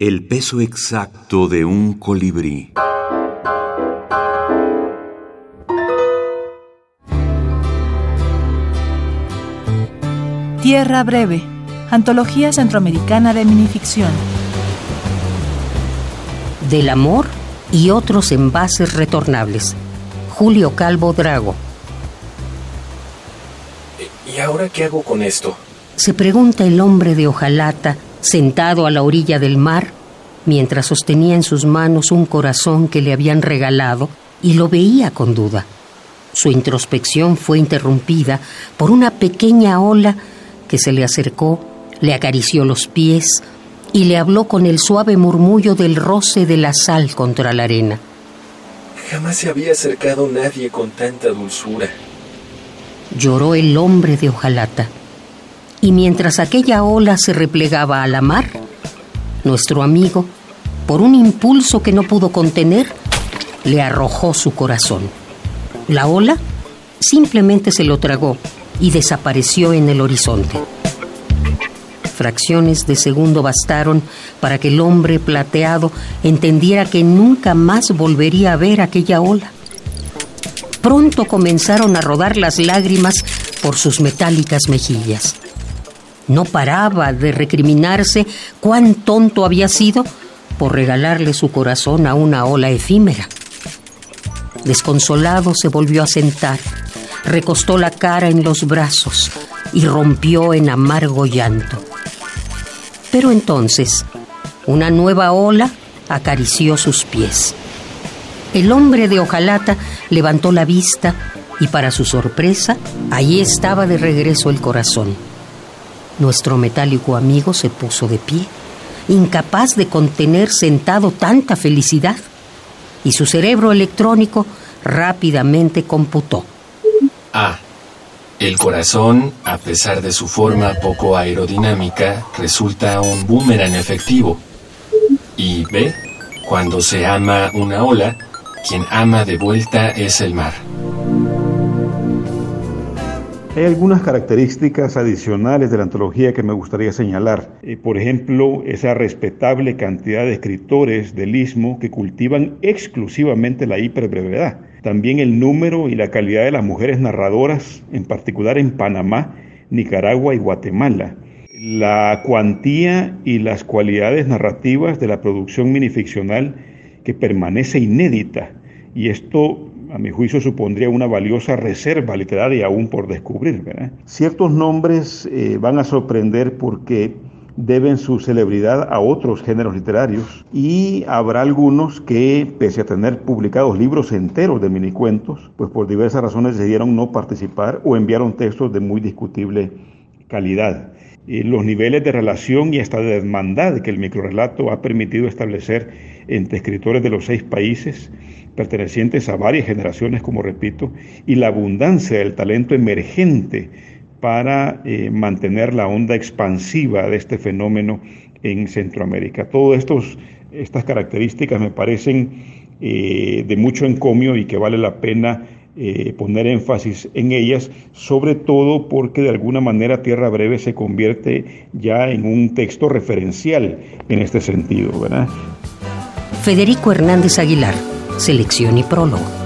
El peso exacto de un colibrí. Tierra Breve, Antología Centroamericana de Minificción. Del amor y otros envases retornables. Julio Calvo Drago. ¿Y ahora qué hago con esto? Se pregunta el hombre de hojalata sentado a la orilla del mar, mientras sostenía en sus manos un corazón que le habían regalado y lo veía con duda. Su introspección fue interrumpida por una pequeña ola que se le acercó, le acarició los pies y le habló con el suave murmullo del roce de la sal contra la arena. Jamás se había acercado nadie con tanta dulzura. Lloró el hombre de hojalata y mientras aquella ola se replegaba a la mar, nuestro amigo, por un impulso que no pudo contener, le arrojó su corazón. La ola simplemente se lo tragó y desapareció en el horizonte. Fracciones de segundo bastaron para que el hombre plateado entendiera que nunca más volvería a ver aquella ola. Pronto comenzaron a rodar las lágrimas por sus metálicas mejillas. No paraba de recriminarse cuán tonto había sido por regalarle su corazón a una ola efímera. Desconsolado se volvió a sentar, recostó la cara en los brazos y rompió en amargo llanto. Pero entonces, una nueva ola acarició sus pies. El hombre de hojalata levantó la vista y para su sorpresa, allí estaba de regreso el corazón. Nuestro metálico amigo se puso de pie, incapaz de contener sentado tanta felicidad, y su cerebro electrónico rápidamente computó. A. El corazón, a pesar de su forma poco aerodinámica, resulta un boomerang efectivo. Y B. Cuando se ama una ola, quien ama de vuelta es el mar. Hay algunas características adicionales de la antología que me gustaría señalar. Eh, por ejemplo, esa respetable cantidad de escritores del istmo que cultivan exclusivamente la hiperbrevedad. También el número y la calidad de las mujeres narradoras, en particular en Panamá, Nicaragua y Guatemala. La cuantía y las cualidades narrativas de la producción minificcional que permanece inédita. Y esto a mi juicio supondría una valiosa reserva literaria aún por descubrir. Ciertos nombres eh, van a sorprender porque deben su celebridad a otros géneros literarios y habrá algunos que, pese a tener publicados libros enteros de minicuentos, pues por diversas razones decidieron no participar o enviaron textos de muy discutible calidad. los niveles de relación y hasta de hermandad que el microrelato ha permitido establecer entre escritores de los seis países pertenecientes a varias generaciones, como repito, y la abundancia del talento emergente para eh, mantener la onda expansiva de este fenómeno en Centroamérica. Todas estas características me parecen eh, de mucho encomio y que vale la pena eh, poner énfasis en ellas, sobre todo porque de alguna manera Tierra Breve se convierte ya en un texto referencial en este sentido. Federico Hernández Aguilar Selección y prólogo.